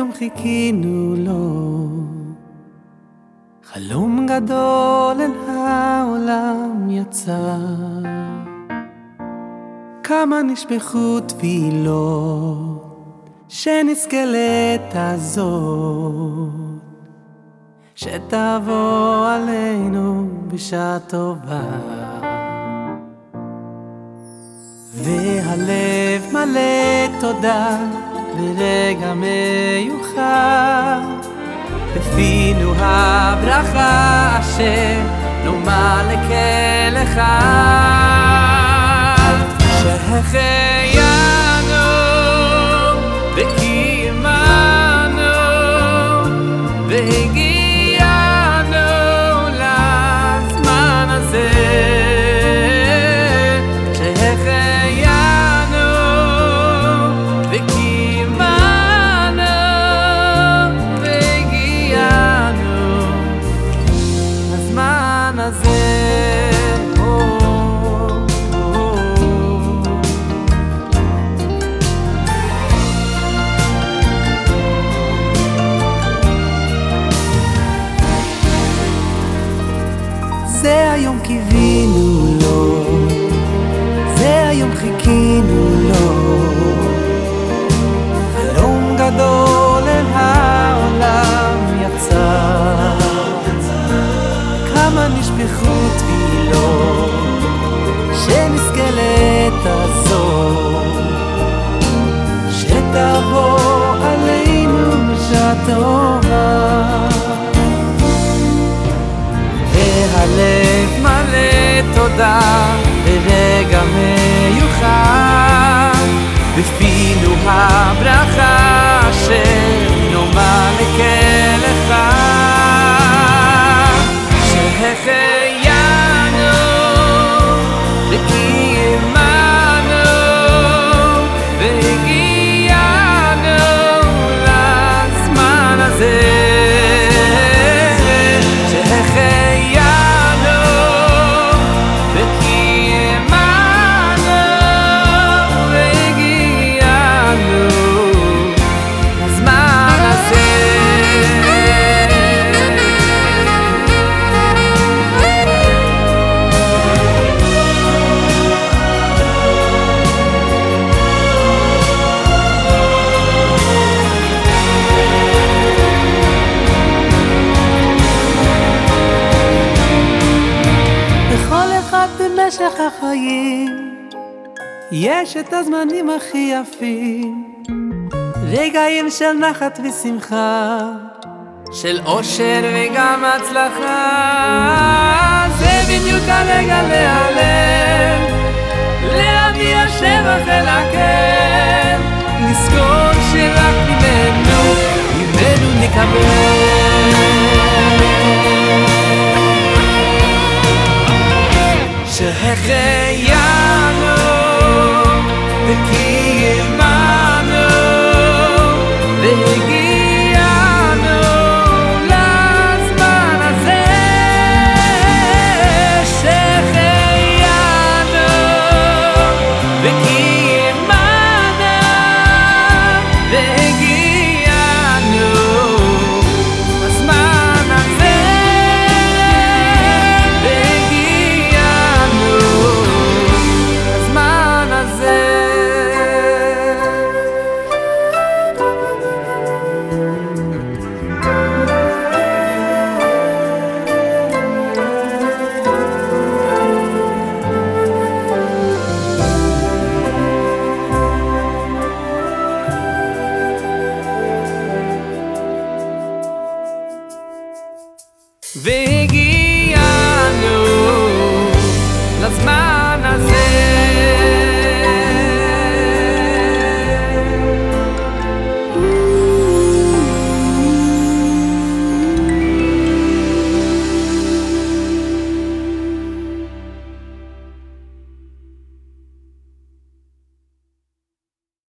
זה היום חיכינו לו. חלום גדול אל העולם יצא, כמה נשפכו תפילות, שנזכה לעת הזאת, שתבוא עלינו בשעה טובה. והלב מלא תודה ברגע מיוחד. בפינו הברכה אשר נאמר לכל אחד. שהחיינו וקיימנו נשפכו תפילות, שנזכה לעת הזאת, שתבוא עלינו בשעה טובה. והלב מלא תודה ברגע מיוחד בפינו הברכה במשך החיים. יש את הזמנים הכי יפים. רגעים של נחת ושמחה. של אושר וגם הצלחה. זה בדיוק הרגע להיעלם. להביע שבח אל הקר לזכור שרק ממנו, ממנו נקבל deje